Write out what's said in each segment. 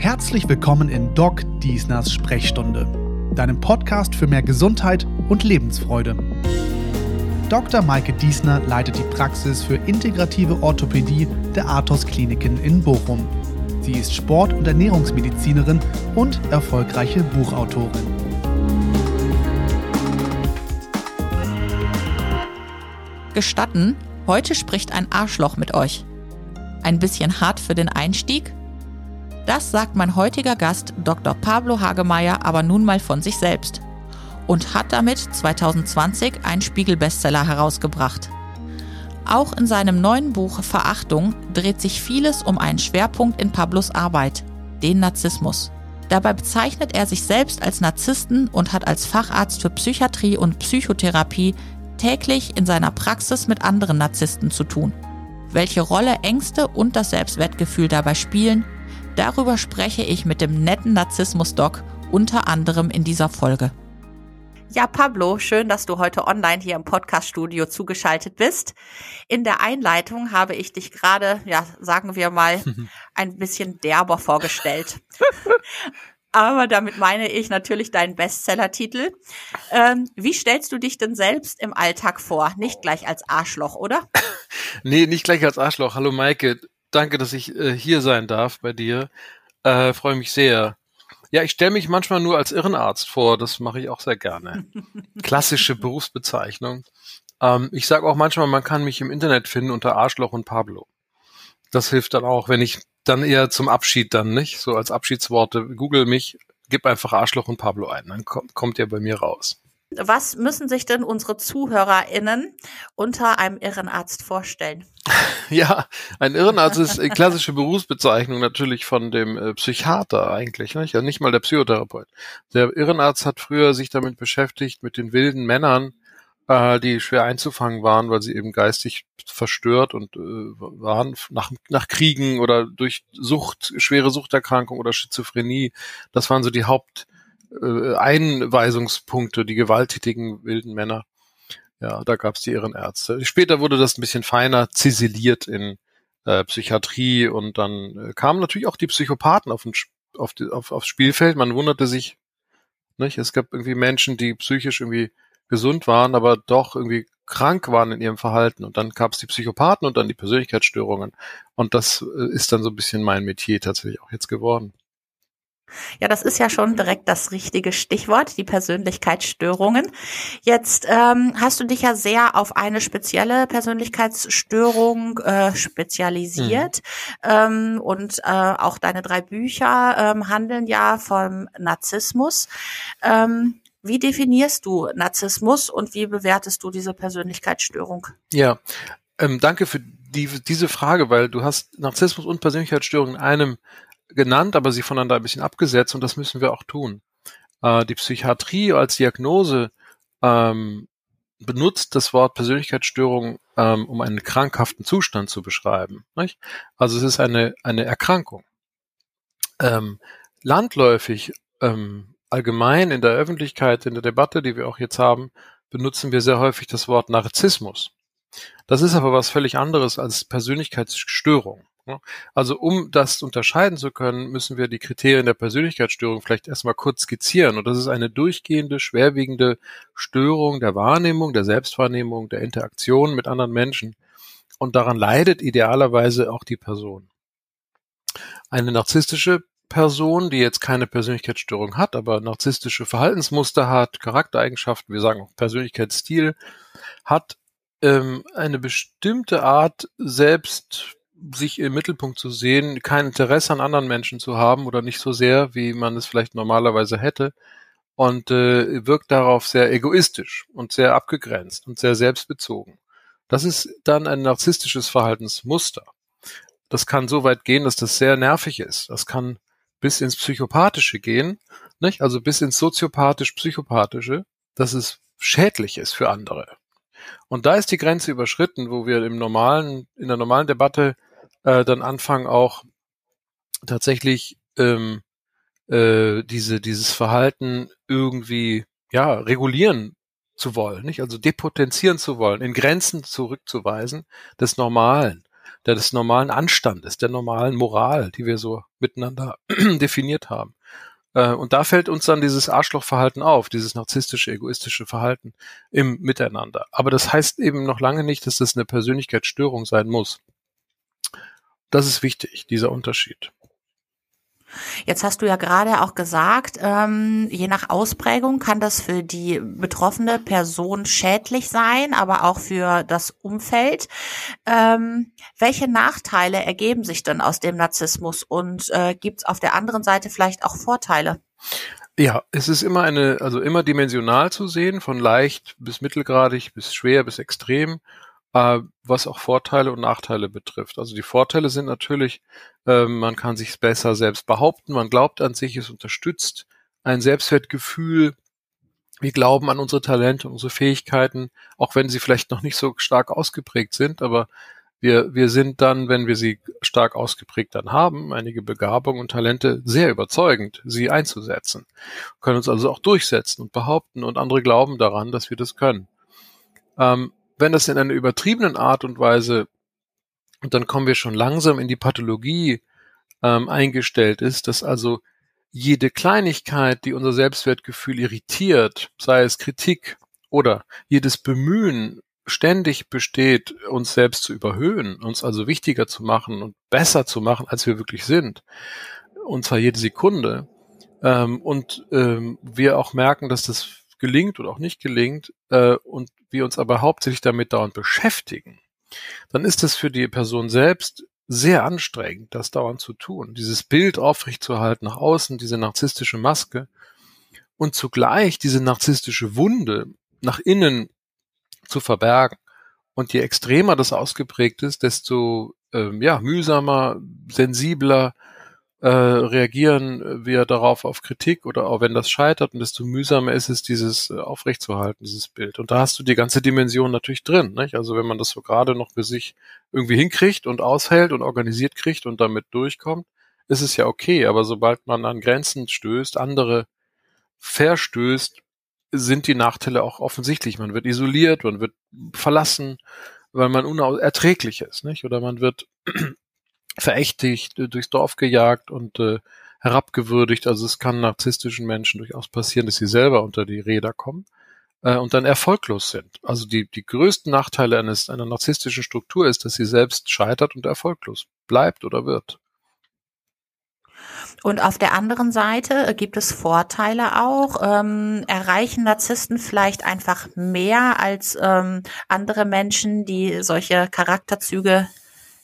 Herzlich willkommen in Doc Diesners Sprechstunde, deinem Podcast für mehr Gesundheit und Lebensfreude. Dr. Maike Diesner leitet die Praxis für integrative Orthopädie der Athos Kliniken in Bochum. Sie ist Sport- und Ernährungsmedizinerin und erfolgreiche Buchautorin. Gestatten, heute spricht ein Arschloch mit euch. Ein bisschen hart für den Einstieg? Das sagt mein heutiger Gast Dr. Pablo Hagemeyer aber nun mal von sich selbst und hat damit 2020 einen Spiegel-Bestseller herausgebracht. Auch in seinem neuen Buch Verachtung dreht sich vieles um einen Schwerpunkt in Pablos Arbeit, den Narzissmus. Dabei bezeichnet er sich selbst als Narzissten und hat als Facharzt für Psychiatrie und Psychotherapie täglich in seiner Praxis mit anderen Narzissten zu tun. Welche Rolle Ängste und das Selbstwertgefühl dabei spielen, darüber spreche ich mit dem netten Narzissmus-Doc unter anderem in dieser Folge. Ja, Pablo, schön, dass du heute online hier im Podcast-Studio zugeschaltet bist. In der Einleitung habe ich dich gerade, ja, sagen wir mal, ein bisschen derber vorgestellt. Aber damit meine ich natürlich deinen Bestseller-Titel. Ähm, wie stellst du dich denn selbst im Alltag vor? Nicht gleich als Arschloch, oder? nee, nicht gleich als Arschloch. Hallo Maike, danke, dass ich äh, hier sein darf bei dir. Äh, Freue mich sehr. Ja, ich stelle mich manchmal nur als Irrenarzt vor. Das mache ich auch sehr gerne. Klassische Berufsbezeichnung. Ähm, ich sage auch manchmal, man kann mich im Internet finden unter Arschloch und Pablo. Das hilft dann auch, wenn ich dann eher zum Abschied dann, nicht? So als Abschiedsworte. Google mich, gib einfach Arschloch und Pablo ein, dann kommt, kommt ihr bei mir raus. Was müssen sich denn unsere ZuhörerInnen unter einem Irrenarzt vorstellen? Ja, ein Irrenarzt ist eine klassische Berufsbezeichnung natürlich von dem äh, Psychiater eigentlich, nicht? Ja, nicht mal der Psychotherapeut. Der Irrenarzt hat früher sich damit beschäftigt, mit den wilden Männern, äh, die schwer einzufangen waren, weil sie eben geistig verstört und äh, waren nach, nach Kriegen oder durch Sucht, schwere Suchterkrankung oder Schizophrenie. Das waren so die Haupt äh, Einweisungspunkte, die gewalttätigen wilden Männer. Ja, da gab's die Ehrenärzte. Später wurde das ein bisschen feiner ziseliert in äh, Psychiatrie und dann äh, kamen natürlich auch die Psychopathen auf, den, auf, die, auf, aufs Spielfeld. Man wunderte sich, nicht? Es gab irgendwie Menschen, die psychisch irgendwie gesund waren, aber doch irgendwie krank waren in ihrem Verhalten. Und dann gab es die Psychopathen und dann die Persönlichkeitsstörungen. Und das äh, ist dann so ein bisschen mein Metier tatsächlich auch jetzt geworden. Ja, das ist ja schon direkt das richtige Stichwort, die Persönlichkeitsstörungen. Jetzt ähm, hast du dich ja sehr auf eine spezielle Persönlichkeitsstörung äh, spezialisiert mhm. ähm, und äh, auch deine drei Bücher ähm, handeln ja vom Narzissmus. Ähm, wie definierst du Narzissmus und wie bewertest du diese Persönlichkeitsstörung? Ja, ähm, danke für die, diese Frage, weil du hast Narzissmus und Persönlichkeitsstörung in einem genannt, aber sie voneinander ein bisschen abgesetzt und das müssen wir auch tun. Äh, die Psychiatrie als Diagnose ähm, benutzt das Wort Persönlichkeitsstörung, ähm, um einen krankhaften Zustand zu beschreiben. Nicht? Also es ist eine, eine Erkrankung. Ähm, landläufig ähm, allgemein in der Öffentlichkeit, in der Debatte, die wir auch jetzt haben, benutzen wir sehr häufig das Wort Narzissmus. Das ist aber was völlig anderes als Persönlichkeitsstörung. Also um das unterscheiden zu können, müssen wir die Kriterien der Persönlichkeitsstörung vielleicht erstmal kurz skizzieren. Und das ist eine durchgehende, schwerwiegende Störung der Wahrnehmung, der Selbstwahrnehmung, der Interaktion mit anderen Menschen. Und daran leidet idealerweise auch die Person. Eine narzisstische Person, die jetzt keine Persönlichkeitsstörung hat, aber narzisstische Verhaltensmuster hat, Charaktereigenschaften, wir sagen auch Persönlichkeitsstil, hat ähm, eine bestimmte Art, selbst sich im Mittelpunkt zu sehen, kein Interesse an anderen Menschen zu haben oder nicht so sehr, wie man es vielleicht normalerweise hätte und äh, wirkt darauf sehr egoistisch und sehr abgegrenzt und sehr selbstbezogen. Das ist dann ein narzisstisches Verhaltensmuster. Das kann so weit gehen, dass das sehr nervig ist. Das kann bis ins Psychopathische gehen, nicht? Also bis ins soziopathisch-psychopathische, dass es schädlich ist für andere. Und da ist die Grenze überschritten, wo wir im normalen, in der normalen Debatte äh, dann anfangen auch tatsächlich ähm, äh, diese, dieses Verhalten irgendwie ja regulieren zu wollen, nicht? Also depotenzieren zu wollen, in Grenzen zurückzuweisen des Normalen. des normalen Anstandes, der normalen Moral, die wir so miteinander definiert haben. Äh, und da fällt uns dann dieses Arschlochverhalten auf, dieses narzisstische, egoistische Verhalten im Miteinander. Aber das heißt eben noch lange nicht, dass das eine Persönlichkeitsstörung sein muss. Das ist wichtig, dieser Unterschied. Jetzt hast du ja gerade auch gesagt, ähm, je nach Ausprägung kann das für die betroffene Person schädlich sein, aber auch für das Umfeld. Ähm, welche Nachteile ergeben sich denn aus dem Narzissmus und äh, gibt es auf der anderen Seite vielleicht auch Vorteile? Ja, es ist immer eine, also immer dimensional zu sehen, von leicht bis mittelgradig bis schwer bis extrem äh, was auch Vorteile und Nachteile betrifft. Also die Vorteile sind natürlich, äh, man kann sich besser selbst behaupten, man glaubt an sich, es unterstützt ein Selbstwertgefühl. Wir glauben an unsere Talente, unsere Fähigkeiten, auch wenn sie vielleicht noch nicht so stark ausgeprägt sind, aber wir, wir sind dann, wenn wir sie stark ausgeprägt dann haben, einige Begabungen und Talente sehr überzeugend, sie einzusetzen. können uns also auch durchsetzen und behaupten und andere glauben daran, dass wir das können. Ähm, wenn das in einer übertriebenen Art und Weise, und dann kommen wir schon langsam in die Pathologie ähm, eingestellt ist, dass also jede Kleinigkeit, die unser Selbstwertgefühl irritiert, sei es Kritik oder jedes Bemühen ständig besteht, uns selbst zu überhöhen, uns also wichtiger zu machen und besser zu machen, als wir wirklich sind, und zwar jede Sekunde, ähm, und ähm, wir auch merken, dass das gelingt oder auch nicht gelingt, äh, und wir uns aber hauptsächlich damit dauernd beschäftigen, dann ist es für die Person selbst sehr anstrengend, das dauernd zu tun, dieses Bild aufrechtzuerhalten nach außen, diese narzisstische Maske und zugleich diese narzisstische Wunde nach innen zu verbergen. Und je extremer das ausgeprägt ist, desto ähm, ja, mühsamer, sensibler, äh, reagieren wir darauf auf Kritik oder auch wenn das scheitert und desto mühsamer ist es, dieses äh, aufrechtzuerhalten, dieses Bild. Und da hast du die ganze Dimension natürlich drin. Nicht? Also wenn man das so gerade noch für sich irgendwie hinkriegt und aushält und organisiert kriegt und damit durchkommt, ist es ja okay. Aber sobald man an Grenzen stößt, andere verstößt, sind die Nachteile auch offensichtlich. Man wird isoliert, man wird verlassen, weil man unerträglich ist, nicht? Oder man wird verächtigt, äh, durchs Dorf gejagt und äh, herabgewürdigt. Also es kann narzisstischen Menschen durchaus passieren, dass sie selber unter die Räder kommen äh, und dann erfolglos sind. Also die, die größten Nachteile eines, einer narzisstischen Struktur ist, dass sie selbst scheitert und erfolglos bleibt oder wird. Und auf der anderen Seite äh, gibt es Vorteile auch. Ähm, erreichen Narzissten vielleicht einfach mehr als ähm, andere Menschen, die solche Charakterzüge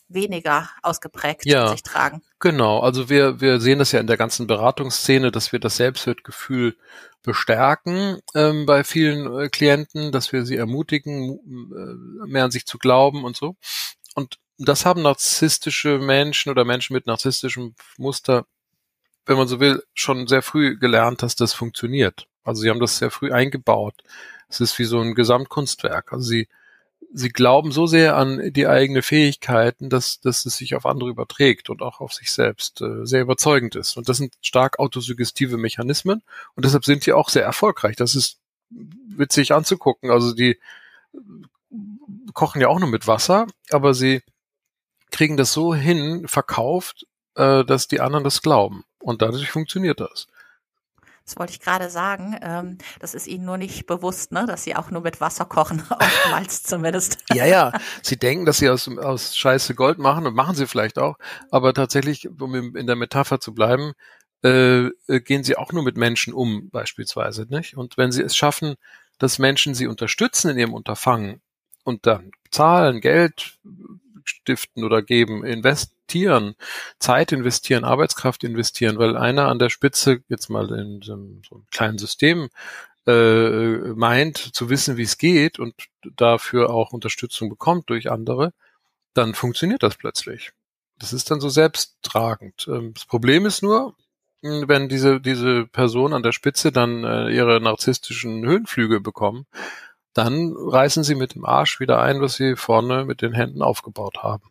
weniger ausgeprägt ja, sich tragen. Genau, also wir, wir sehen das ja in der ganzen Beratungsszene, dass wir das Selbstwertgefühl bestärken ähm, bei vielen äh, Klienten, dass wir sie ermutigen, äh, mehr an sich zu glauben und so. Und das haben narzisstische Menschen oder Menschen mit narzisstischem Muster, wenn man so will, schon sehr früh gelernt, dass das funktioniert. Also sie haben das sehr früh eingebaut. Es ist wie so ein Gesamtkunstwerk. Also sie sie glauben so sehr an die eigenen Fähigkeiten, dass, dass es sich auf andere überträgt und auch auf sich selbst äh, sehr überzeugend ist. Und das sind stark autosuggestive Mechanismen und deshalb sind die auch sehr erfolgreich. Das ist witzig anzugucken. Also die kochen ja auch nur mit Wasser, aber sie kriegen das so hin, verkauft, äh, dass die anderen das glauben. Und dadurch funktioniert das. Das wollte ich gerade sagen. Ähm, das ist Ihnen nur nicht bewusst, ne? dass Sie auch nur mit Wasser kochen, oftmals zumindest. ja, ja. Sie denken, dass Sie aus, aus Scheiße Gold machen und machen Sie vielleicht auch. Aber tatsächlich, um in der Metapher zu bleiben, äh, äh, gehen Sie auch nur mit Menschen um, beispielsweise. Nicht? Und wenn Sie es schaffen, dass Menschen Sie unterstützen in Ihrem Unterfangen und dann zahlen, Geld stiften oder geben, investieren, Zeit investieren, Arbeitskraft investieren, weil einer an der Spitze jetzt mal in so einem, so einem kleinen System äh, meint zu wissen, wie es geht und dafür auch Unterstützung bekommt durch andere, dann funktioniert das plötzlich. Das ist dann so selbsttragend. Ähm, das Problem ist nur, hm, wenn diese, diese Person an der Spitze dann äh, ihre narzisstischen Höhenflüge bekommen, dann reißen sie mit dem Arsch wieder ein, was sie vorne mit den Händen aufgebaut haben.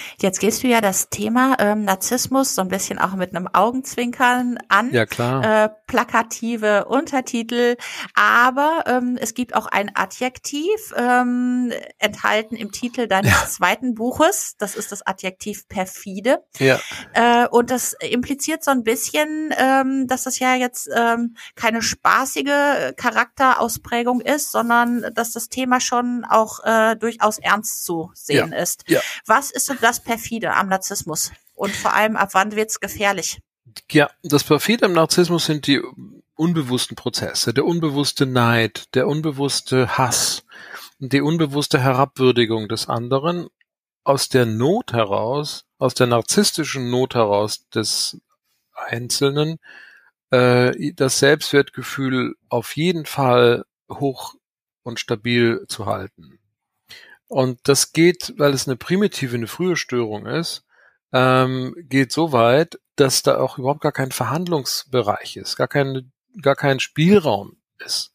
Jetzt gehst du ja das Thema ähm, Narzissmus so ein bisschen auch mit einem Augenzwinkern an. Ja, klar. Äh, plakative Untertitel. Aber ähm, es gibt auch ein Adjektiv ähm, enthalten im Titel deines ja. zweiten Buches. Das ist das Adjektiv perfide. Ja. Äh, und das impliziert so ein bisschen, ähm, dass das ja jetzt ähm, keine spaßige Charakterausprägung ist, sondern dass das Thema schon auch äh, durchaus ernst zu sehen ja. ist. Ja. Was ist so das perfide am Narzissmus? Und vor allem, ab wann wird's gefährlich? Ja, das perfide am Narzissmus sind die unbewussten Prozesse, der unbewusste Neid, der unbewusste Hass, die unbewusste Herabwürdigung des anderen aus der Not heraus, aus der narzisstischen Not heraus des Einzelnen, äh, das Selbstwertgefühl auf jeden Fall hoch und stabil zu halten. Und das geht, weil es eine primitive, eine frühe Störung ist, ähm, geht so weit, dass da auch überhaupt gar kein Verhandlungsbereich ist, gar kein, gar kein Spielraum ist.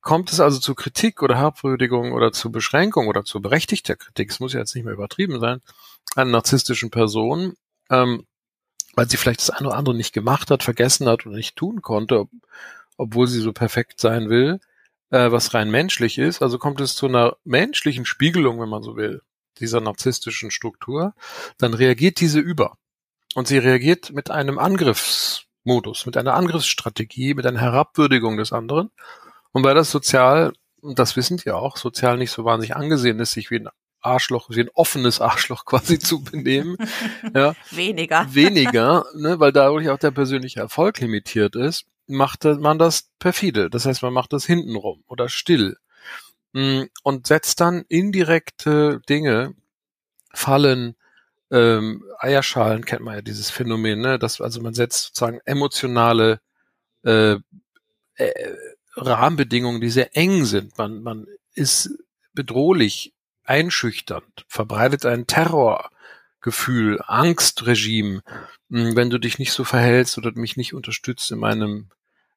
Kommt es also zu Kritik oder Herabwürdigung oder zu Beschränkung oder zu berechtigter Kritik, es muss ja jetzt nicht mehr übertrieben sein, einer narzisstischen Person, ähm, weil sie vielleicht das eine oder andere nicht gemacht hat, vergessen hat oder nicht tun konnte, ob, obwohl sie so perfekt sein will, äh, was rein menschlich ist. Also kommt es zu einer menschlichen Spiegelung, wenn man so will, dieser narzisstischen Struktur, dann reagiert diese über. Und sie reagiert mit einem Angriffsmodus, mit einer Angriffsstrategie, mit einer Herabwürdigung des anderen. Und weil das sozial, das wissen die auch, sozial nicht so wahnsinnig angesehen ist, sich wie ein Arschloch, wie ein offenes Arschloch quasi zu benehmen. ja. Weniger. Weniger, ne, weil dadurch auch der persönliche Erfolg limitiert ist, macht man das perfide. Das heißt, man macht das hintenrum oder still. Mm, und setzt dann indirekte Dinge, Fallen, ähm, Eierschalen kennt man ja dieses Phänomen, ne? dass also man setzt sozusagen emotionale äh, äh, Rahmenbedingungen, die sehr eng sind. Man, man ist bedrohlich einschüchternd, verbreitet ein Terrorgefühl, Angstregime, hm, wenn du dich nicht so verhältst oder mich nicht unterstützt in meinem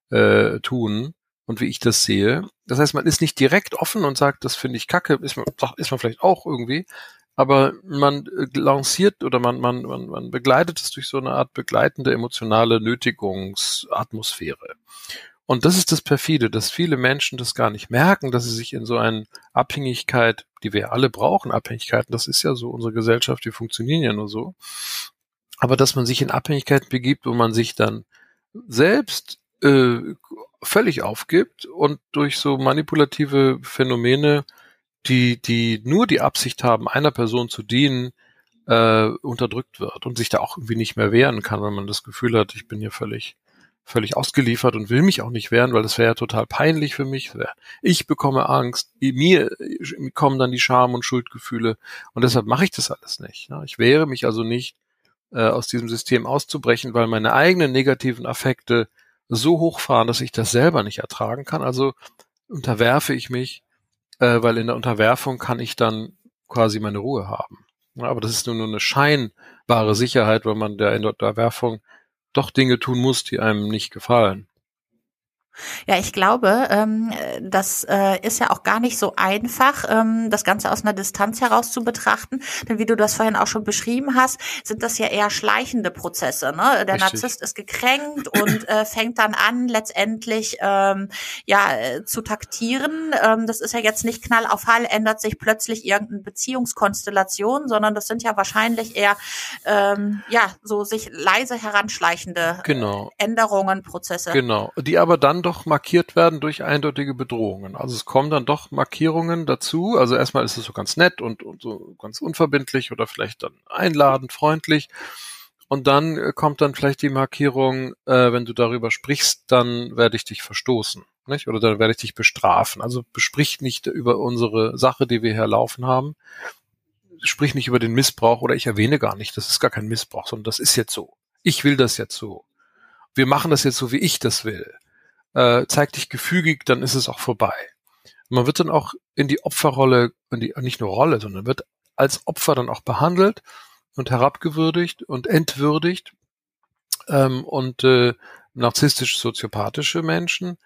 äh, Tun und wie ich das sehe. Das heißt, man ist nicht direkt offen und sagt, das finde ich kacke, ist man, ist man vielleicht auch irgendwie, aber man äh, lanciert oder man, man, man, man begleitet es durch so eine Art begleitende emotionale Nötigungsatmosphäre. Und das ist das perfide, dass viele Menschen das gar nicht merken, dass sie sich in so eine Abhängigkeit, die wir alle brauchen, Abhängigkeiten, das ist ja so unsere Gesellschaft, die funktionieren ja nur so. Aber dass man sich in Abhängigkeiten begibt, wo man sich dann selbst äh, völlig aufgibt und durch so manipulative Phänomene, die, die nur die Absicht haben, einer Person zu dienen, äh, unterdrückt wird und sich da auch irgendwie nicht mehr wehren kann, wenn man das Gefühl hat, ich bin hier völlig völlig ausgeliefert und will mich auch nicht wehren, weil das wäre ja total peinlich für mich. Ich bekomme Angst, mir kommen dann die Scham und Schuldgefühle und deshalb mache ich das alles nicht. Ich wehre mich also nicht, äh, aus diesem System auszubrechen, weil meine eigenen negativen Affekte so hochfahren, dass ich das selber nicht ertragen kann. Also unterwerfe ich mich, äh, weil in der Unterwerfung kann ich dann quasi meine Ruhe haben. Aber das ist nur eine scheinbare Sicherheit, weil man der in der Unterwerfung doch Dinge tun muss, die einem nicht gefallen. Ja, ich glaube, ähm, das äh, ist ja auch gar nicht so einfach, ähm, das Ganze aus einer Distanz heraus zu betrachten. Denn wie du das vorhin auch schon beschrieben hast, sind das ja eher schleichende Prozesse. Ne? Der Richtig. Narzisst ist gekränkt und äh, fängt dann an, letztendlich ähm, ja äh, zu taktieren. Ähm, das ist ja jetzt nicht Knall auf Hall, ändert sich plötzlich irgendeine Beziehungskonstellation, sondern das sind ja wahrscheinlich eher ähm, ja so sich leise heranschleichende genau. Änderungen, Prozesse. Genau, die aber dann doch markiert werden durch eindeutige Bedrohungen. Also es kommen dann doch Markierungen dazu. Also erstmal ist es so ganz nett und, und so ganz unverbindlich oder vielleicht dann einladend, freundlich. Und dann äh, kommt dann vielleicht die Markierung, äh, wenn du darüber sprichst, dann werde ich dich verstoßen. Nicht? Oder dann werde ich dich bestrafen. Also besprich nicht über unsere Sache, die wir hier laufen haben. Sprich nicht über den Missbrauch oder ich erwähne gar nicht. Das ist gar kein Missbrauch, sondern das ist jetzt so. Ich will das jetzt so. Wir machen das jetzt so, wie ich das will äh, zeig dich gefügig, dann ist es auch vorbei. Man wird dann auch in die Opferrolle, in die, nicht nur Rolle, sondern wird als Opfer dann auch behandelt und herabgewürdigt und entwürdigt. Ähm, und äh, narzisstisch-soziopathische Menschen,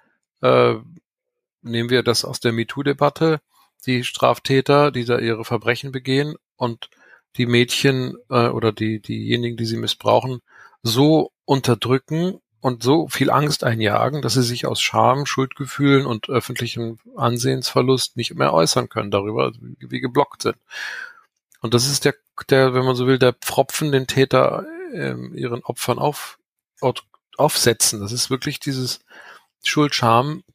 äh, nehmen wir das aus der MeToo-Debatte, die Straftäter, die da ihre Verbrechen begehen und die Mädchen äh, oder die diejenigen, die sie missbrauchen, so unterdrücken und so viel Angst einjagen, dass sie sich aus Scham, Schuldgefühlen und öffentlichem Ansehensverlust nicht mehr äußern können darüber, wie geblockt sind. Und das ist der, der, wenn man so will, der Pfropfen, den Täter äh, ihren Opfern auf, aufsetzen. Das ist wirklich dieses Schuld-Scham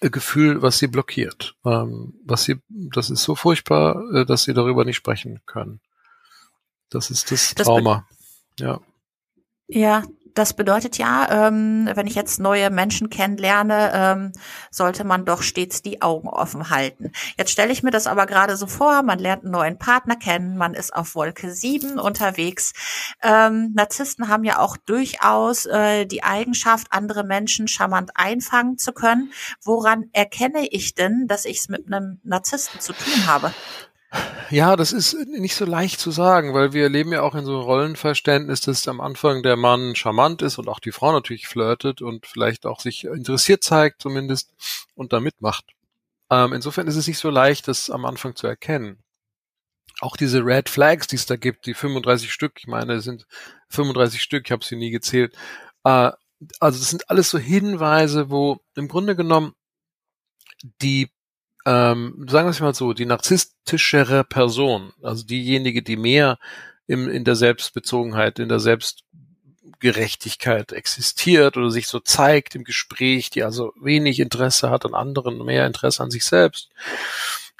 Gefühl, was sie blockiert. Ähm, was sie, das ist so furchtbar, äh, dass sie darüber nicht sprechen können. Das ist das, das Trauma. Ja. Ja, das bedeutet ja, ähm, wenn ich jetzt neue Menschen kennenlerne, ähm, sollte man doch stets die Augen offen halten. Jetzt stelle ich mir das aber gerade so vor, man lernt einen neuen Partner kennen, man ist auf Wolke 7 unterwegs. Ähm, Narzissten haben ja auch durchaus äh, die Eigenschaft, andere Menschen charmant einfangen zu können. Woran erkenne ich denn, dass ich es mit einem Narzissten zu tun habe? Ja, das ist nicht so leicht zu sagen, weil wir leben ja auch in so einem Rollenverständnis, dass am Anfang der Mann charmant ist und auch die Frau natürlich flirtet und vielleicht auch sich interessiert zeigt zumindest und da mitmacht. Ähm, insofern ist es nicht so leicht, das am Anfang zu erkennen. Auch diese Red Flags, die es da gibt, die 35 Stück, ich meine, es sind 35 Stück, ich habe sie nie gezählt. Äh, also das sind alles so Hinweise, wo im Grunde genommen die ähm, sagen wir es mal so, die narzisstischere Person, also diejenige, die mehr im, in der Selbstbezogenheit, in der Selbstgerechtigkeit existiert oder sich so zeigt im Gespräch, die also wenig Interesse hat an anderen, mehr Interesse an sich selbst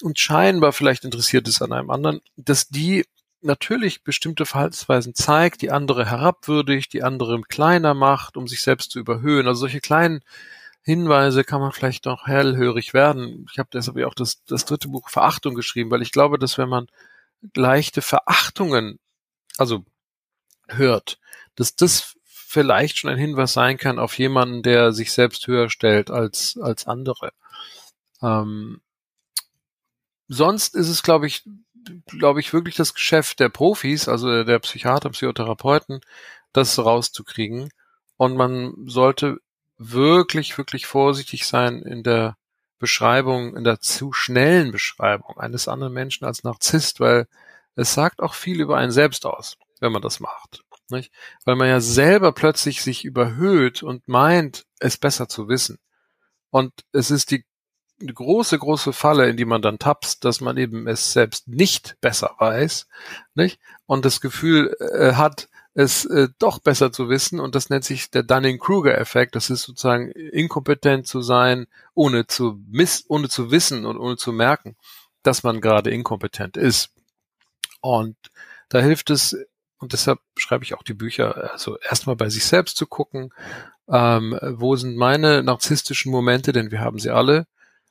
und scheinbar vielleicht interessiert ist an einem anderen, dass die natürlich bestimmte Verhaltensweisen zeigt, die andere herabwürdigt, die andere kleiner macht, um sich selbst zu überhöhen. Also solche kleinen Hinweise kann man vielleicht noch hellhörig werden. Ich habe deshalb ja auch das, das dritte Buch Verachtung geschrieben, weil ich glaube, dass wenn man leichte Verachtungen, also hört, dass das vielleicht schon ein Hinweis sein kann auf jemanden, der sich selbst höher stellt als, als andere. Ähm, sonst ist es, glaube ich, glaube ich, wirklich das Geschäft der Profis, also der Psychiater, Psychotherapeuten, das rauszukriegen. Und man sollte wirklich, wirklich vorsichtig sein in der Beschreibung, in der zu schnellen Beschreibung eines anderen Menschen als Narzisst, weil es sagt auch viel über einen selbst aus, wenn man das macht. Nicht? Weil man ja selber plötzlich sich überhöht und meint, es besser zu wissen. Und es ist die, große, große Falle, in die man dann tapst, dass man eben es selbst nicht besser weiß, nicht? Und das Gefühl äh, hat, es äh, doch besser zu wissen und das nennt sich der Dunning-Kruger-Effekt. Das ist sozusagen inkompetent zu sein, ohne zu miss, ohne zu wissen und ohne zu merken, dass man gerade inkompetent ist. Und da hilft es, und deshalb schreibe ich auch die Bücher, also erstmal bei sich selbst zu gucken, ähm, wo sind meine narzisstischen Momente, denn wir haben sie alle,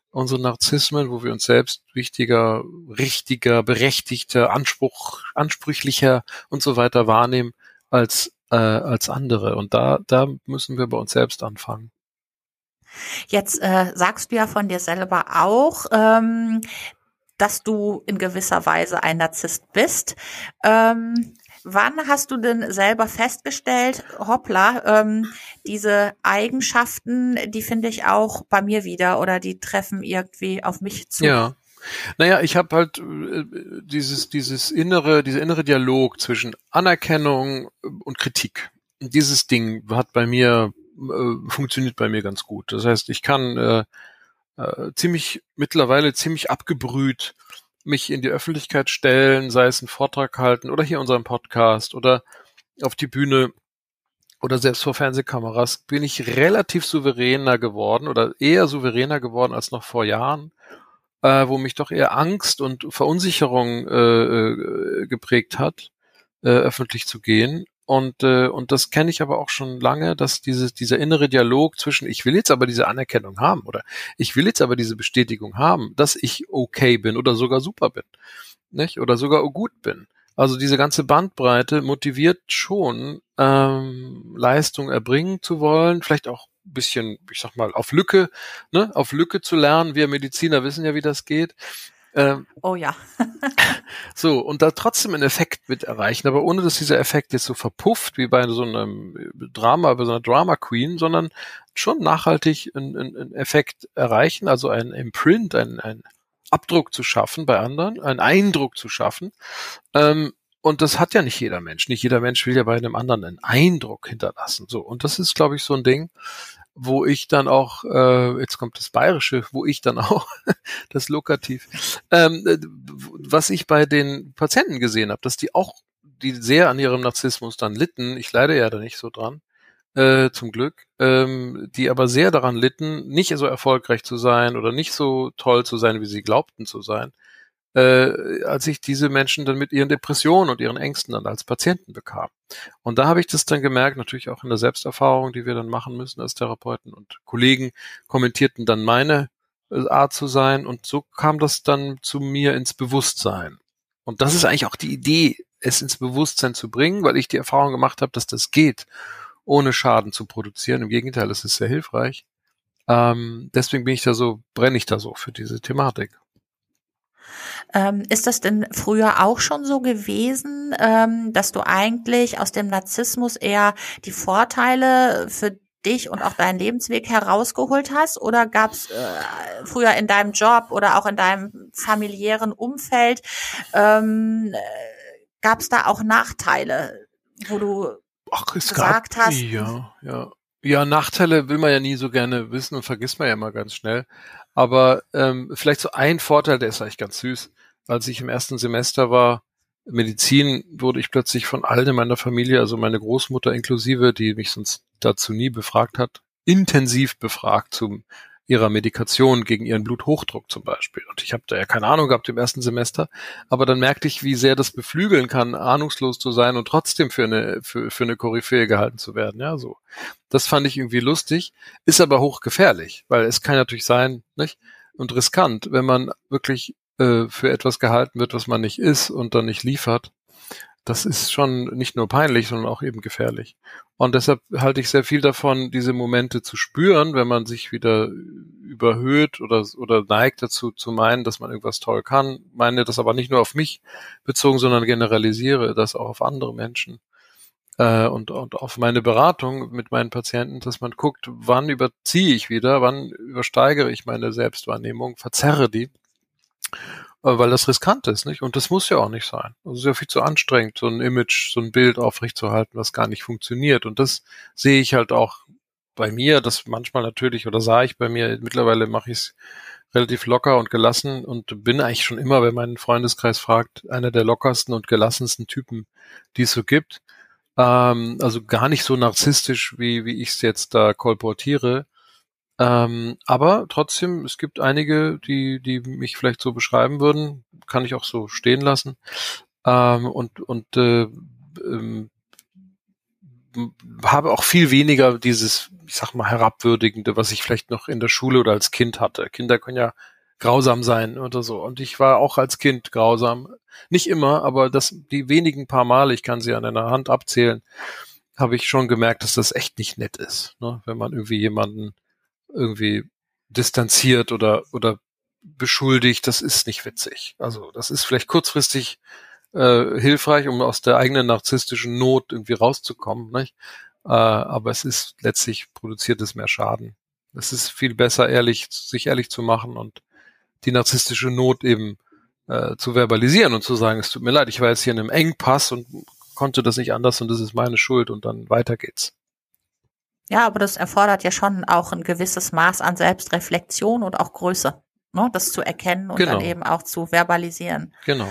unsere Narzissmen, wo wir uns selbst wichtiger, richtiger, berechtigter, Anspruch, ansprüchlicher und so weiter wahrnehmen als, äh, als andere. Und da, da müssen wir bei uns selbst anfangen. Jetzt äh, sagst du ja von dir selber auch, ähm, dass du in gewisser Weise ein Narzisst bist. Ähm, wann hast du denn selber festgestellt, hoppla, ähm, diese Eigenschaften, die finde ich auch bei mir wieder oder die treffen irgendwie auf mich zu? Ja. Naja, ich habe halt äh, dieses, dieses innere, dieser innere Dialog zwischen Anerkennung und Kritik. Dieses Ding hat bei mir, äh, funktioniert bei mir ganz gut. Das heißt, ich kann äh, äh, ziemlich, mittlerweile ziemlich abgebrüht mich in die Öffentlichkeit stellen, sei es einen Vortrag halten oder hier unseren Podcast oder auf die Bühne oder selbst vor Fernsehkameras, bin ich relativ souveräner geworden oder eher souveräner geworden als noch vor Jahren äh, wo mich doch eher Angst und Verunsicherung äh, äh, geprägt hat, äh, öffentlich zu gehen. Und, äh, und das kenne ich aber auch schon lange, dass dieses, dieser innere Dialog zwischen, ich will jetzt aber diese Anerkennung haben oder ich will jetzt aber diese Bestätigung haben, dass ich okay bin oder sogar super bin, nicht? Oder sogar gut bin. Also diese ganze Bandbreite motiviert schon, ähm, Leistung erbringen zu wollen, vielleicht auch bisschen, ich sag mal, auf Lücke, ne, auf Lücke zu lernen. Wir Mediziner wissen ja, wie das geht. Ähm, oh ja. so, und da trotzdem einen Effekt mit erreichen, aber ohne dass dieser Effekt jetzt so verpufft wie bei so einem Drama, bei so einer Drama Queen, sondern schon nachhaltig einen, einen Effekt erreichen, also ein Imprint, ein, ein Abdruck zu schaffen bei anderen, einen Eindruck zu schaffen. Ähm, und das hat ja nicht jeder Mensch. Nicht jeder Mensch will ja bei einem anderen einen Eindruck hinterlassen. So. Und das ist, glaube ich, so ein Ding, wo ich dann auch, äh, jetzt kommt das Bayerische, wo ich dann auch, das Lokativ, ähm, äh, was ich bei den Patienten gesehen habe, dass die auch, die sehr an ihrem Narzissmus dann litten, ich leide ja da nicht so dran, äh, zum Glück, ähm, die aber sehr daran litten, nicht so erfolgreich zu sein oder nicht so toll zu sein, wie sie glaubten zu sein, äh, als ich diese Menschen dann mit ihren Depressionen und ihren Ängsten dann als Patienten bekam. Und da habe ich das dann gemerkt, natürlich auch in der Selbsterfahrung, die wir dann machen müssen als Therapeuten und Kollegen kommentierten dann meine äh, Art zu sein und so kam das dann zu mir ins Bewusstsein. Und das ist eigentlich auch die Idee, es ins Bewusstsein zu bringen, weil ich die Erfahrung gemacht habe, dass das geht, ohne Schaden zu produzieren. Im Gegenteil, es ist sehr hilfreich. Ähm, deswegen bin ich da so, brenne ich da so für diese Thematik. Ähm, ist das denn früher auch schon so gewesen, ähm, dass du eigentlich aus dem Narzissmus eher die Vorteile für dich und auch deinen Lebensweg herausgeholt hast? Oder gab es äh, früher in deinem Job oder auch in deinem familiären Umfeld, ähm, äh, gab es da auch Nachteile, wo du Ach, gesagt gab, hast? Ja, ja. Ja, Nachteile will man ja nie so gerne wissen und vergisst man ja immer ganz schnell. Aber ähm, vielleicht so ein Vorteil, der ist eigentlich ganz süß. Als ich im ersten Semester war, Medizin, wurde ich plötzlich von allen in meiner Familie, also meine Großmutter inklusive, die mich sonst dazu nie befragt hat, intensiv befragt zum ihrer Medikation gegen ihren Bluthochdruck zum Beispiel. Und ich habe da ja keine Ahnung gehabt im ersten Semester, aber dann merkte ich, wie sehr das beflügeln kann, ahnungslos zu sein und trotzdem für eine für, für eine Koryphäe gehalten zu werden. Ja, so. Das fand ich irgendwie lustig, ist aber hochgefährlich, weil es kann natürlich sein, nicht? Und riskant, wenn man wirklich äh, für etwas gehalten wird, was man nicht ist und dann nicht liefert das ist schon nicht nur peinlich, sondern auch eben gefährlich. Und deshalb halte ich sehr viel davon, diese Momente zu spüren, wenn man sich wieder überhöht oder, oder neigt dazu zu meinen, dass man irgendwas toll kann. Meine das aber nicht nur auf mich bezogen, sondern generalisiere das auch auf andere Menschen. Äh, und, und auf meine Beratung mit meinen Patienten, dass man guckt, wann überziehe ich wieder, wann übersteigere ich meine Selbstwahrnehmung, verzerre die weil das riskant ist, nicht? Und das muss ja auch nicht sein. Es ist ja viel zu anstrengend, so ein Image, so ein Bild aufrechtzuerhalten, was gar nicht funktioniert. Und das sehe ich halt auch bei mir, das manchmal natürlich, oder sah ich bei mir, mittlerweile mache ich es relativ locker und gelassen und bin eigentlich schon immer, wenn mein Freundeskreis fragt, einer der lockersten und gelassensten Typen, die es so gibt. Ähm, also gar nicht so narzisstisch, wie, wie ich es jetzt da kolportiere. Ähm, aber trotzdem, es gibt einige, die, die mich vielleicht so beschreiben würden, kann ich auch so stehen lassen. Ähm, und und äh, ähm, habe auch viel weniger dieses, ich sag mal, herabwürdigende, was ich vielleicht noch in der Schule oder als Kind hatte. Kinder können ja grausam sein oder so. Und ich war auch als Kind grausam. Nicht immer, aber das, die wenigen paar Male, ich kann sie an einer Hand abzählen, habe ich schon gemerkt, dass das echt nicht nett ist, ne? wenn man irgendwie jemanden irgendwie distanziert oder, oder beschuldigt, das ist nicht witzig. Also das ist vielleicht kurzfristig äh, hilfreich, um aus der eigenen narzisstischen Not irgendwie rauszukommen, nicht? Äh, aber es ist letztlich produziert es mehr Schaden. Es ist viel besser, ehrlich, sich ehrlich zu machen und die narzisstische Not eben äh, zu verbalisieren und zu sagen, es tut mir leid, ich war jetzt hier in einem Engpass und konnte das nicht anders und das ist meine Schuld und dann weiter geht's. Ja, aber das erfordert ja schon auch ein gewisses Maß an Selbstreflexion und auch Größe, ne? das zu erkennen und genau. dann eben auch zu verbalisieren. Genau.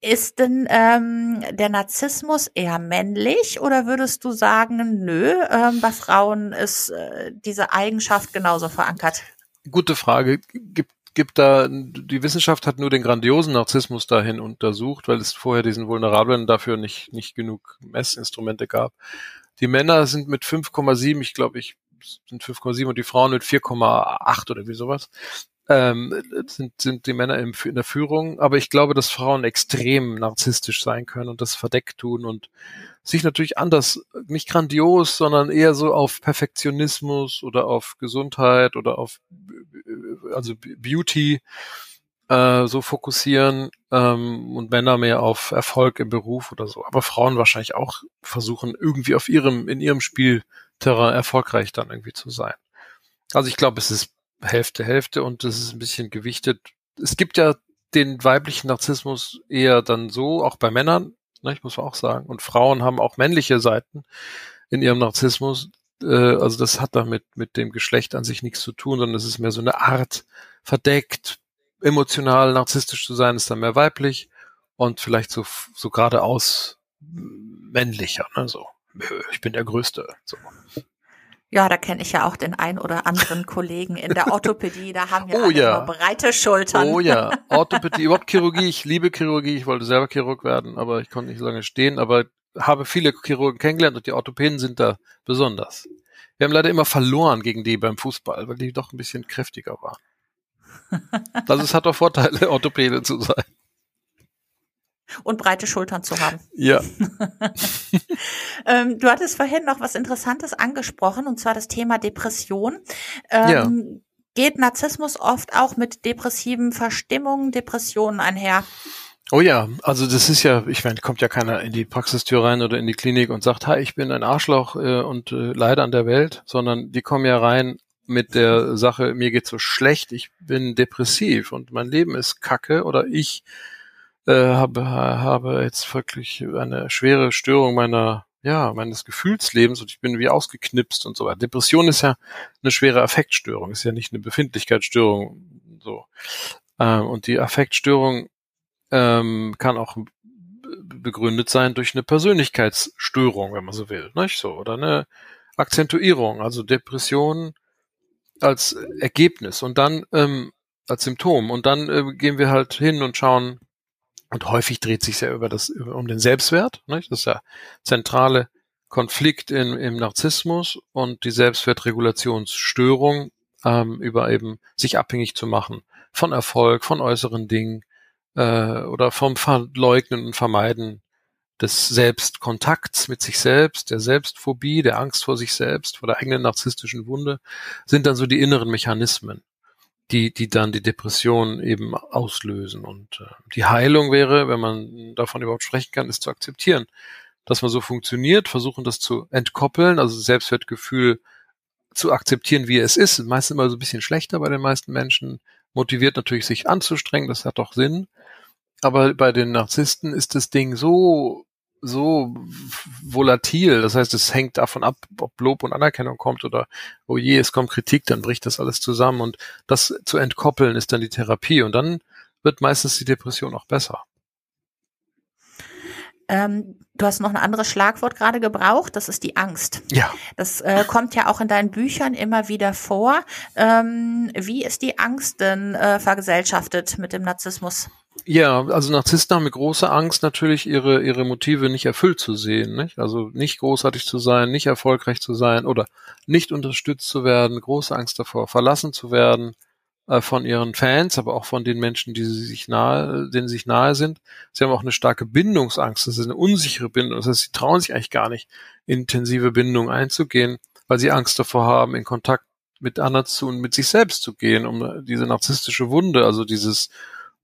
Ist denn ähm, der Narzissmus eher männlich oder würdest du sagen, nö, ähm, bei Frauen ist äh, diese Eigenschaft genauso verankert? Gute Frage. Gibt gibt da, die Wissenschaft hat nur den grandiosen Narzissmus dahin untersucht, weil es vorher diesen vulnerablen dafür nicht, nicht genug Messinstrumente gab. Die Männer sind mit 5,7, ich glaube, ich sind 5,7 und die Frauen mit 4,8 oder wie sowas. Ähm, sind, sind die Männer im, in der Führung, aber ich glaube, dass Frauen extrem narzisstisch sein können und das verdeckt tun und sich natürlich anders, nicht grandios, sondern eher so auf Perfektionismus oder auf Gesundheit oder auf also Beauty äh, so fokussieren ähm, und Männer mehr auf Erfolg im Beruf oder so. Aber Frauen wahrscheinlich auch versuchen, irgendwie auf ihrem, in ihrem Spielterrain erfolgreich dann irgendwie zu sein. Also ich glaube, es ist Hälfte, Hälfte und das ist ein bisschen gewichtet. Es gibt ja den weiblichen Narzissmus eher dann so, auch bei Männern, ne, ich muss auch sagen, und Frauen haben auch männliche Seiten in ihrem Narzissmus. Äh, also das hat damit mit dem Geschlecht an sich nichts zu tun, sondern es ist mehr so eine Art verdeckt, emotional narzisstisch zu sein, ist dann mehr weiblich und vielleicht so, so geradeaus männlicher, ne, so. Ich bin der Größte, so. Ja, da kenne ich ja auch den ein oder anderen Kollegen in der Orthopädie. Da haben wir oh, ja. breite Schultern. Oh ja, Orthopädie, überhaupt Chirurgie. Ich liebe Chirurgie. Ich wollte selber Chirurg werden, aber ich konnte nicht lange stehen. Aber habe viele Chirurgen kennengelernt und die Orthopäden sind da besonders. Wir haben leider immer verloren gegen die beim Fußball, weil die doch ein bisschen kräftiger waren. Also es hat doch Vorteile, Orthopäde zu sein und breite Schultern zu haben. Ja. ähm, du hattest vorhin noch was Interessantes angesprochen, und zwar das Thema Depression. Ähm, ja. Geht Narzissmus oft auch mit depressiven Verstimmungen, Depressionen einher? Oh ja, also das ist ja, ich meine, kommt ja keiner in die Praxistür rein oder in die Klinik und sagt, hi, ich bin ein Arschloch äh, und äh, leider an der Welt, sondern die kommen ja rein mit der Sache, mir geht's so schlecht, ich bin depressiv und mein Leben ist kacke oder ich äh, habe, habe jetzt wirklich eine schwere Störung meiner, ja, meines Gefühlslebens und ich bin wie ausgeknipst und so weiter. Depression ist ja eine schwere Affektstörung, ist ja nicht eine Befindlichkeitsstörung, so. Ähm, und die Affektstörung ähm, kann auch begründet sein durch eine Persönlichkeitsstörung, wenn man so will, nicht so, oder eine Akzentuierung, also Depression als Ergebnis und dann ähm, als Symptom und dann äh, gehen wir halt hin und schauen, und häufig dreht sich ja über das, um den Selbstwert. Nicht? Das ist ja zentrale Konflikt in, im Narzissmus und die Selbstwertregulationsstörung ähm, über eben sich abhängig zu machen von Erfolg, von äußeren Dingen äh, oder vom Verleugnen und Vermeiden des Selbstkontakts mit sich selbst, der Selbstphobie, der Angst vor sich selbst, vor der eigenen narzisstischen Wunde, sind dann so die inneren Mechanismen die, die dann die Depression eben auslösen. Und äh, die Heilung wäre, wenn man davon überhaupt sprechen kann, ist zu akzeptieren, dass man so funktioniert, versuchen das zu entkoppeln, also Selbstwertgefühl zu akzeptieren, wie es ist. Meistens immer so ein bisschen schlechter bei den meisten Menschen, motiviert natürlich sich anzustrengen, das hat doch Sinn. Aber bei den Narzissten ist das Ding so so volatil. Das heißt, es hängt davon ab, ob Lob und Anerkennung kommt oder, oh je, es kommt Kritik, dann bricht das alles zusammen. Und das zu entkoppeln ist dann die Therapie. Und dann wird meistens die Depression auch besser. Ähm, du hast noch ein anderes Schlagwort gerade gebraucht, das ist die Angst. Ja. Das äh, kommt ja auch in deinen Büchern immer wieder vor. Ähm, wie ist die Angst denn äh, vergesellschaftet mit dem Narzissmus? Ja, also Narzissten haben mit großer Angst natürlich ihre, ihre Motive nicht erfüllt zu sehen. Nicht? Also nicht großartig zu sein, nicht erfolgreich zu sein oder nicht unterstützt zu werden, große Angst davor, verlassen zu werden äh, von ihren Fans, aber auch von den Menschen, die sie sich nahe, denen sie sich nahe sind. Sie haben auch eine starke Bindungsangst, das ist eine unsichere Bindung. Das heißt, sie trauen sich eigentlich gar nicht, intensive Bindungen einzugehen, weil sie Angst davor haben, in Kontakt mit anderen zu und mit sich selbst zu gehen, um diese narzisstische Wunde, also dieses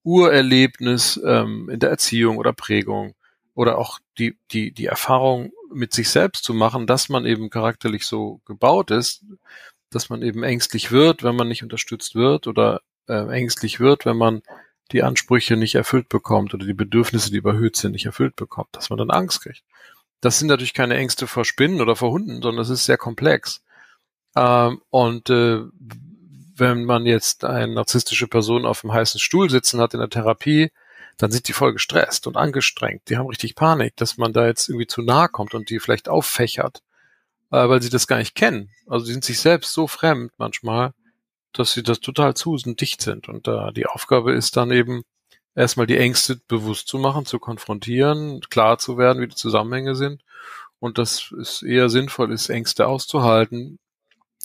Urerlebnis ähm, in der Erziehung oder Prägung oder auch die, die, die Erfahrung mit sich selbst zu machen, dass man eben charakterlich so gebaut ist, dass man eben ängstlich wird, wenn man nicht unterstützt wird oder äh, ängstlich wird, wenn man die Ansprüche nicht erfüllt bekommt oder die Bedürfnisse, die überhöht sind, nicht erfüllt bekommt, dass man dann Angst kriegt. Das sind natürlich keine Ängste vor Spinnen oder vor Hunden, sondern es ist sehr komplex. Ähm, und äh, wenn man jetzt eine narzisstische Person auf dem heißen Stuhl sitzen hat in der Therapie, dann sind die voll gestresst und angestrengt. Die haben richtig Panik, dass man da jetzt irgendwie zu nahe kommt und die vielleicht auffächert, äh, weil sie das gar nicht kennen. Also sie sind sich selbst so fremd manchmal, dass sie das total zu und dicht sind. Und äh, die Aufgabe ist dann eben, erstmal die Ängste bewusst zu machen, zu konfrontieren, klar zu werden, wie die Zusammenhänge sind. Und das ist eher sinnvoll ist, Ängste auszuhalten,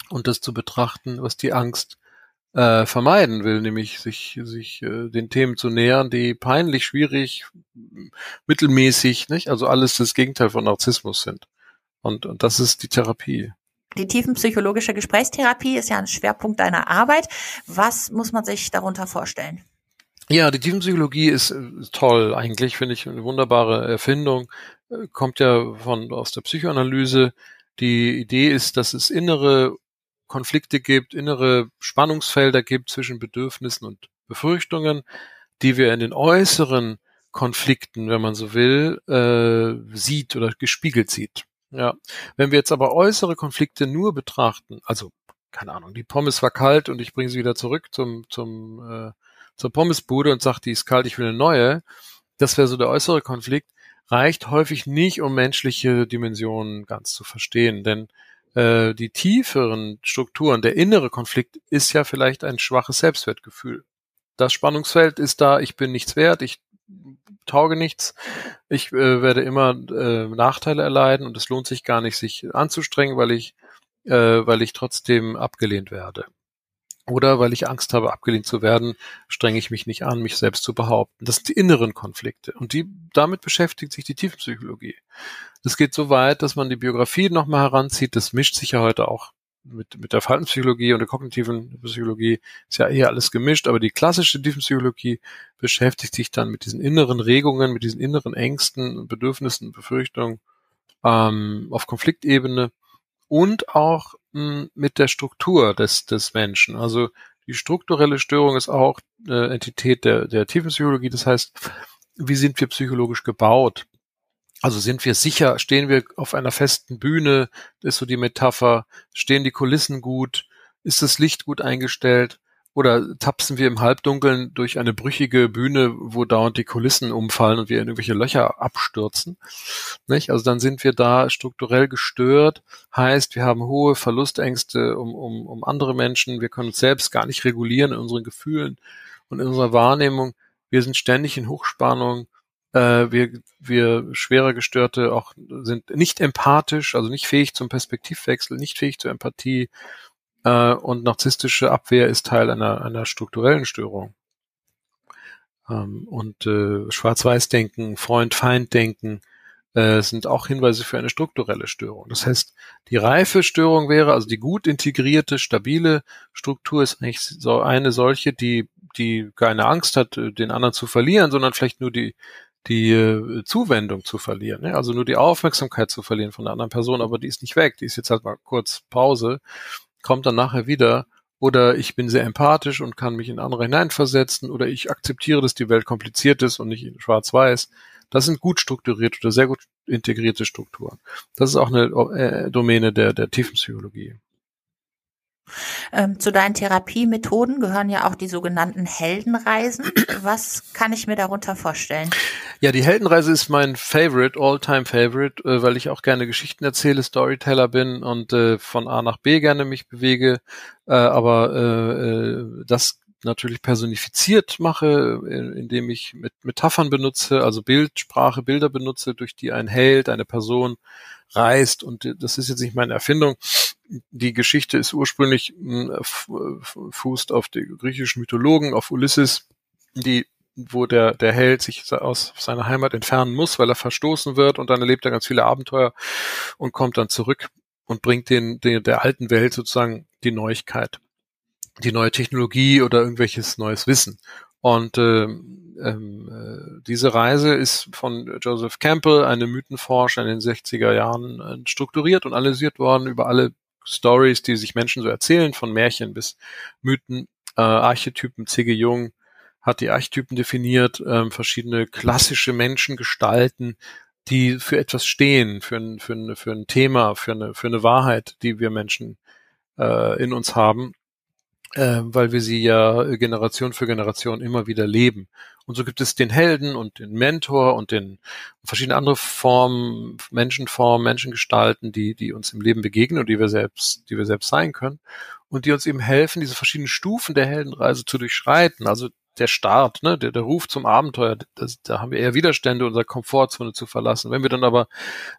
und das zu betrachten, was die Angst äh, vermeiden will, nämlich sich, sich äh, den Themen zu nähern, die peinlich, schwierig, mittelmäßig, nicht? Also alles das Gegenteil von Narzissmus sind. Und, und das ist die Therapie. Die tiefenpsychologische Gesprächstherapie ist ja ein Schwerpunkt deiner Arbeit. Was muss man sich darunter vorstellen? Ja, die Tiefenpsychologie ist toll eigentlich, finde ich eine wunderbare Erfindung. Äh, kommt ja von aus der Psychoanalyse. Die Idee ist, dass es innere Konflikte gibt, innere Spannungsfelder gibt zwischen Bedürfnissen und Befürchtungen, die wir in den äußeren Konflikten, wenn man so will, äh, sieht oder gespiegelt sieht. Ja, wenn wir jetzt aber äußere Konflikte nur betrachten, also keine Ahnung, die Pommes war kalt und ich bringe sie wieder zurück zum zum äh, zur Pommesbude und sage, die ist kalt, ich will eine neue. Das wäre so der äußere Konflikt. Reicht häufig nicht, um menschliche Dimensionen ganz zu verstehen, denn äh, die tieferen Strukturen, der innere Konflikt ist ja vielleicht ein schwaches Selbstwertgefühl. Das Spannungsfeld ist da, ich bin nichts wert, ich tauge nichts, ich äh, werde immer äh, Nachteile erleiden und es lohnt sich gar nicht, sich anzustrengen, weil ich, äh, weil ich trotzdem abgelehnt werde. Oder weil ich Angst habe, abgelehnt zu werden, strenge ich mich nicht an, mich selbst zu behaupten. Das sind die inneren Konflikte. Und die, damit beschäftigt sich die Tiefenpsychologie. Das geht so weit, dass man die Biografie nochmal heranzieht. Das mischt sich ja heute auch mit, mit der Verhaltenspsychologie und der kognitiven Psychologie. Ist ja eher alles gemischt. Aber die klassische Tiefenpsychologie beschäftigt sich dann mit diesen inneren Regungen, mit diesen inneren Ängsten, Bedürfnissen, Befürchtungen ähm, auf Konfliktebene und auch mit der Struktur des, des Menschen. Also die strukturelle Störung ist auch äh, Entität der, der Tiefenpsychologie. Das heißt, wie sind wir psychologisch gebaut? Also sind wir sicher, stehen wir auf einer festen Bühne, ist so die Metapher, stehen die Kulissen gut, ist das Licht gut eingestellt? Oder tapsen wir im Halbdunkeln durch eine brüchige Bühne, wo dauernd die Kulissen umfallen und wir in irgendwelche Löcher abstürzen? Nicht? Also dann sind wir da strukturell gestört, heißt, wir haben hohe Verlustängste um, um, um andere Menschen, wir können uns selbst gar nicht regulieren in unseren Gefühlen und in unserer Wahrnehmung. Wir sind ständig in Hochspannung, äh, wir, wir schwerer Gestörte auch sind nicht empathisch, also nicht fähig zum Perspektivwechsel, nicht fähig zur Empathie, äh, und narzisstische Abwehr ist Teil einer, einer strukturellen Störung. Ähm, und äh, Schwarz-Weiß-Denken, Freund-Feind-Denken äh, sind auch Hinweise für eine strukturelle Störung. Das heißt, die reife Störung wäre, also die gut integrierte, stabile Struktur ist eigentlich so eine solche, die, die keine Angst hat, äh, den anderen zu verlieren, sondern vielleicht nur die, die äh, Zuwendung zu verlieren, also nur die Aufmerksamkeit zu verlieren von der anderen Person, aber die ist nicht weg, die ist jetzt halt mal kurz Pause kommt dann nachher wieder. Oder ich bin sehr empathisch und kann mich in andere hineinversetzen. Oder ich akzeptiere, dass die Welt kompliziert ist und nicht schwarz-weiß. Das sind gut strukturierte oder sehr gut integrierte Strukturen. Das ist auch eine äh, Domäne der, der Tiefenpsychologie. Ähm, zu deinen Therapiemethoden gehören ja auch die sogenannten Heldenreisen. Was kann ich mir darunter vorstellen? Ja, die Heldenreise ist mein Favorite, All-Time Favorite, äh, weil ich auch gerne Geschichten erzähle, Storyteller bin und äh, von A nach B gerne mich bewege, äh, aber äh, äh das natürlich personifiziert mache, äh, indem ich mit Metaphern benutze, also Bildsprache, Bilder benutze, durch die ein Held, eine Person reist. Und das ist jetzt nicht meine Erfindung. Die Geschichte ist ursprünglich hm, fußt auf die griechischen Mythologen, auf Ulysses, die wo der, der Held sich aus seiner Heimat entfernen muss, weil er verstoßen wird und dann erlebt er ganz viele Abenteuer und kommt dann zurück und bringt den, den der alten Welt sozusagen die Neuigkeit, die neue Technologie oder irgendwelches neues Wissen. Und ähm, äh, diese Reise ist von Joseph Campbell, einem Mythenforscher in den 60er Jahren, äh, strukturiert und analysiert worden über alle Stories, die sich Menschen so erzählen, von Märchen bis Mythen, äh, Archetypen. C.G. Jung hat die Archetypen definiert, äh, verschiedene klassische Menschengestalten, die für etwas stehen, für ein, für ein, für ein Thema, für eine, für eine Wahrheit, die wir Menschen äh, in uns haben äh, weil wir sie ja Generation für Generation immer wieder leben. Und so gibt es den Helden und den Mentor und den verschiedene andere Formen, Menschenformen, Menschengestalten, die, die uns im Leben begegnen und die wir selbst, die wir selbst sein können und die uns eben helfen, diese verschiedenen Stufen der Heldenreise zu durchschreiten. Also der Start, ne, der, der Ruf zum Abenteuer, das, da haben wir eher Widerstände, unsere Komfortzone zu verlassen. Wenn wir dann aber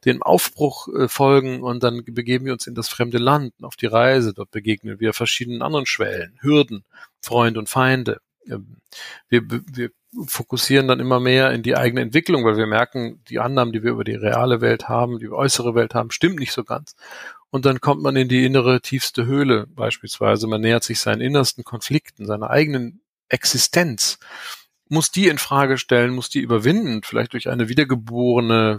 dem Aufbruch äh, folgen und dann begeben wir uns in das fremde Land, auf die Reise, dort begegnen wir verschiedenen anderen Schwellen, Hürden, Freunde und Feinde. Ähm, wir, wir fokussieren dann immer mehr in die eigene Entwicklung, weil wir merken, die Annahmen, die wir über die reale Welt haben, die äußere Welt haben, stimmt nicht so ganz. Und dann kommt man in die innere, tiefste Höhle beispielsweise. Man nähert sich seinen innersten Konflikten, seiner eigenen Existenz. muss die in Frage stellen, muss die überwinden, vielleicht durch eine wiedergeborene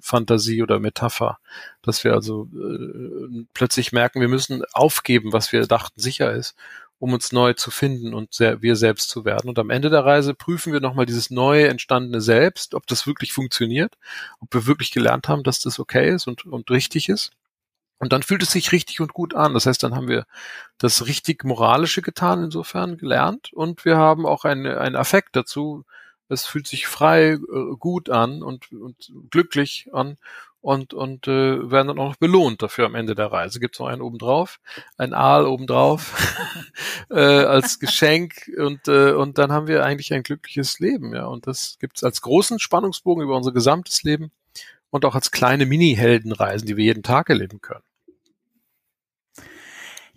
Fantasie oder Metapher, dass wir also äh, plötzlich merken, wir müssen aufgeben, was wir dachten sicher ist, um uns neu zu finden und sehr, wir selbst zu werden. Und am Ende der Reise prüfen wir nochmal dieses neu entstandene Selbst, ob das wirklich funktioniert, ob wir wirklich gelernt haben, dass das okay ist und, und richtig ist. Und dann fühlt es sich richtig und gut an. Das heißt, dann haben wir das richtig Moralische getan, insofern gelernt. Und wir haben auch einen Affekt dazu. Es fühlt sich frei, äh, gut an und, und glücklich an und, und äh, werden dann auch noch belohnt dafür am Ende der Reise. Gibt es noch einen obendrauf, ein Aal obendrauf äh, als Geschenk und, äh, und dann haben wir eigentlich ein glückliches Leben. ja. Und das gibt's als großen Spannungsbogen über unser gesamtes Leben und auch als kleine Mini-Heldenreisen, die wir jeden Tag erleben können.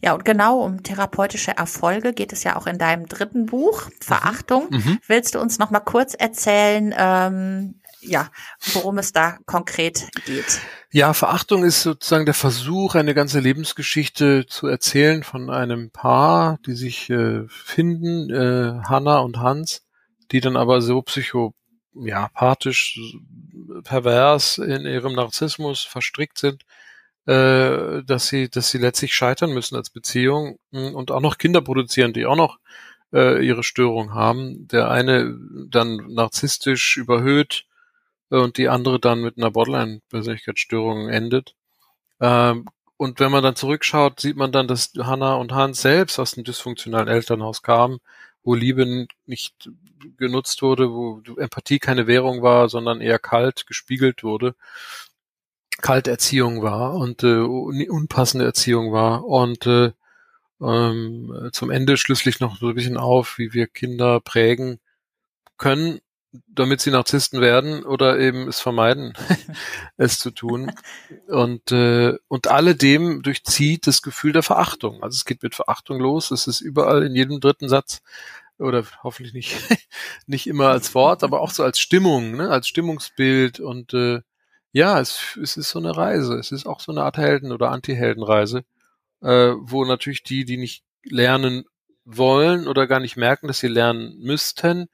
Ja, und genau um therapeutische Erfolge geht es ja auch in deinem dritten Buch, Verachtung. Mhm. mhm. Willst du uns noch mal kurz erzählen, ähm, ja, worum es da konkret geht? Ja, Verachtung ist sozusagen der Versuch, eine ganze Lebensgeschichte zu erzählen von einem Paar, die sich äh, finden, äh, Hannah und Hans, die dann aber so psycho ja, pathisch, pervers in ihrem Narzissmus verstrickt sind, äh, dass sie, dass sie letztlich scheitern müssen als Beziehung hm, und auch noch Kinder produzieren, die auch noch äh, ihre Störung haben. Der eine dann narzisstisch überhöht und die andere dann mit einer Borderline-Persönlichkeitsstörung endet. Ähm, und wenn man dann zurückschaut, sieht man dann, dass Hannah und Hans selbst aus einem dysfunktionalen Elternhaus kamen, wo Liebe nicht genutzt wurde, wo Empathie keine Währung war, sondern eher kalt gespiegelt wurde. Kalterziehung war und äh, unpassende Erziehung war und äh, ähm, zum Ende schließlich noch so ein bisschen auf, wie wir Kinder prägen können, damit sie Narzissten werden oder eben es vermeiden, es zu tun. Und, äh, und alledem durchzieht das Gefühl der Verachtung. Also es geht mit Verachtung los. Es ist überall in jedem dritten Satz oder hoffentlich nicht, nicht immer als Wort, aber auch so als Stimmung, ne, als Stimmungsbild und äh, ja, es, es ist so eine Reise. Es ist auch so eine Art Helden- oder Anti-Heldenreise, äh, wo natürlich die, die nicht lernen wollen oder gar nicht merken, dass sie lernen müssten,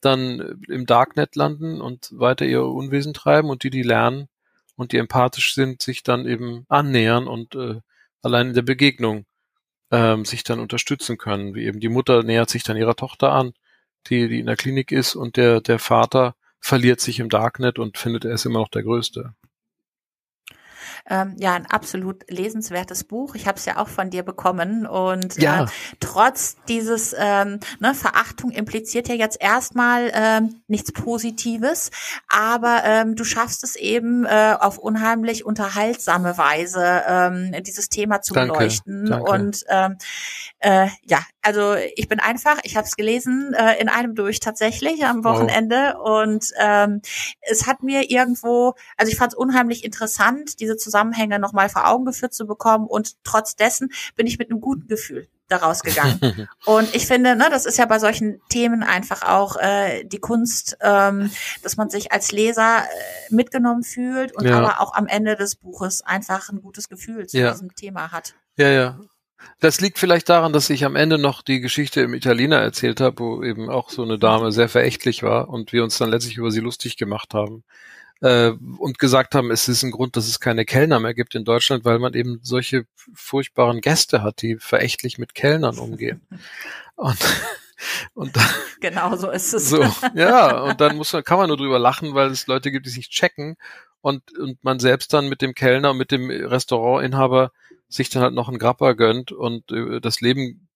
dann im Darknet landen und weiter ihr Unwesen treiben und die, die lernen und die empathisch sind, sich dann eben annähern und äh, allein in der Begegnung ähm, sich dann unterstützen können. Wie eben die Mutter nähert sich dann ihrer Tochter an, die, die in der Klinik ist und der, der Vater verliert sich im Darknet und findet, er ist immer noch der Größte. Ähm, ja, ein absolut lesenswertes Buch. Ich habe es ja auch von dir bekommen und ja. äh, trotz dieses ähm, ne, Verachtung impliziert ja jetzt erstmal ähm, nichts Positives, aber ähm, du schaffst es eben äh, auf unheimlich unterhaltsame Weise ähm, dieses Thema zu danke, beleuchten danke. und ähm, äh, ja, also ich bin einfach, ich habe es gelesen äh, in einem durch tatsächlich am Wochenende wow. und ähm, es hat mir irgendwo, also ich fand es unheimlich interessant, diese Zusammenhänge nochmal vor Augen geführt zu bekommen und trotz dessen bin ich mit einem guten Gefühl daraus gegangen. und ich finde, ne, das ist ja bei solchen Themen einfach auch äh, die Kunst, ähm, dass man sich als Leser äh, mitgenommen fühlt und ja. aber auch am Ende des Buches einfach ein gutes Gefühl zu ja. diesem Thema hat. Ja, ja. Das liegt vielleicht daran, dass ich am Ende noch die Geschichte im Italiener erzählt habe, wo eben auch so eine Dame sehr verächtlich war und wir uns dann letztlich über sie lustig gemacht haben äh, und gesagt haben, es ist ein Grund, dass es keine Kellner mehr gibt in Deutschland, weil man eben solche furchtbaren Gäste hat, die verächtlich mit Kellnern umgehen. Und und dann, genau so ist es. So, ja, und dann muss man, kann man nur drüber lachen, weil es Leute gibt, die sich checken und, und man selbst dann mit dem Kellner und mit dem Restaurantinhaber sich dann halt noch einen Grappa gönnt und äh, das Leben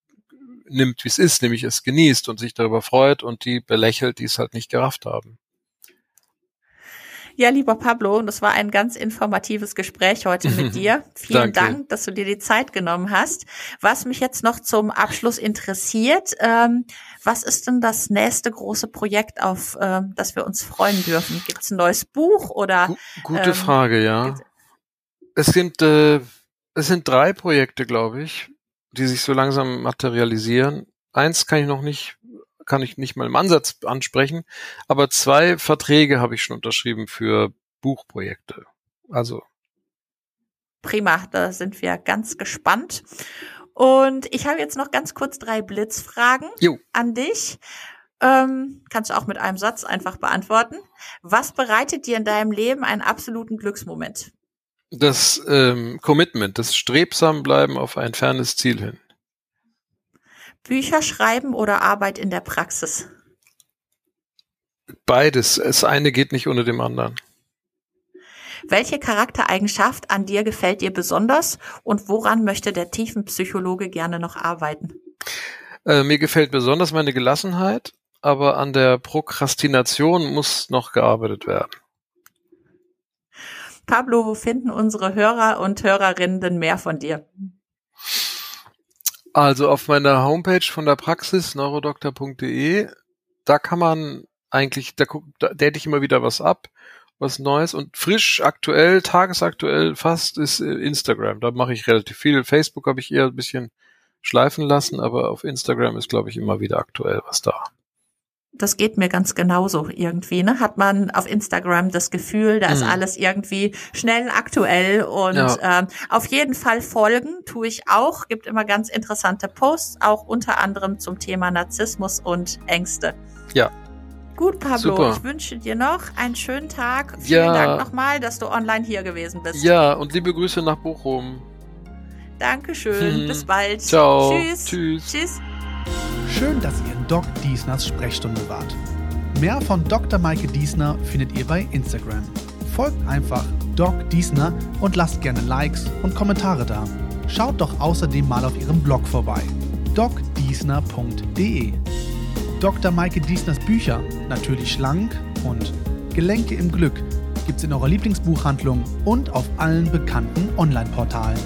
nimmt, wie es ist, nämlich es genießt und sich darüber freut und die belächelt, die es halt nicht gerafft haben. Ja, lieber Pablo, das war ein ganz informatives Gespräch heute mit dir. Vielen Dank, dass du dir die Zeit genommen hast. Was mich jetzt noch zum Abschluss interessiert, ähm, was ist denn das nächste große Projekt, auf ähm, das wir uns freuen dürfen? Gibt es ein neues Buch oder? Gute ähm, Frage, ja. Es sind äh, es sind drei Projekte, glaube ich, die sich so langsam materialisieren. Eins kann ich noch nicht, kann ich nicht mal im Ansatz ansprechen, aber zwei Verträge habe ich schon unterschrieben für Buchprojekte. Also. Prima, da sind wir ganz gespannt. Und ich habe jetzt noch ganz kurz drei Blitzfragen jo. an dich. Ähm, kannst du auch mit einem Satz einfach beantworten. Was bereitet dir in deinem Leben einen absoluten Glücksmoment? Das ähm, Commitment, das strebsam bleiben auf ein fernes Ziel hin. Bücher schreiben oder Arbeit in der Praxis? Beides. Das eine geht nicht ohne dem anderen. Welche Charaktereigenschaft an dir gefällt dir besonders und woran möchte der Tiefenpsychologe gerne noch arbeiten? Äh, mir gefällt besonders meine Gelassenheit, aber an der Prokrastination muss noch gearbeitet werden. Pablo, wo finden unsere Hörer und Hörerinnen denn mehr von dir? Also auf meiner Homepage von der Praxis neurodoktor.de, da kann man eigentlich, da, da date ich immer wieder was ab, was Neues und frisch, aktuell, tagesaktuell fast ist äh, Instagram. Da mache ich relativ viel. Facebook habe ich eher ein bisschen schleifen lassen, aber auf Instagram ist, glaube ich, immer wieder aktuell was da das geht mir ganz genauso irgendwie. Ne? Hat man auf Instagram das Gefühl, da ist mhm. alles irgendwie schnell aktuell und ja. ähm, auf jeden Fall folgen tue ich auch. Gibt immer ganz interessante Posts, auch unter anderem zum Thema Narzissmus und Ängste. Ja. Gut, Pablo, Super. ich wünsche dir noch einen schönen Tag. Vielen ja. Dank nochmal, dass du online hier gewesen bist. Ja, und liebe Grüße nach Bochum. Dankeschön. Hm. Bis bald. Ciao. Tschüss. Tschüss. Tschüss. Schön, dass ihr in Doc Diesners Sprechstunde wart. Mehr von Dr. Maike Diesner findet ihr bei Instagram. Folgt einfach Doc Diesner und lasst gerne Likes und Kommentare da. Schaut doch außerdem mal auf ihrem Blog vorbei. docdiesner.de Dr. Maike Diesners Bücher, natürlich schlank und Gelenke im Glück, gibt's in eurer Lieblingsbuchhandlung und auf allen bekannten Online-Portalen.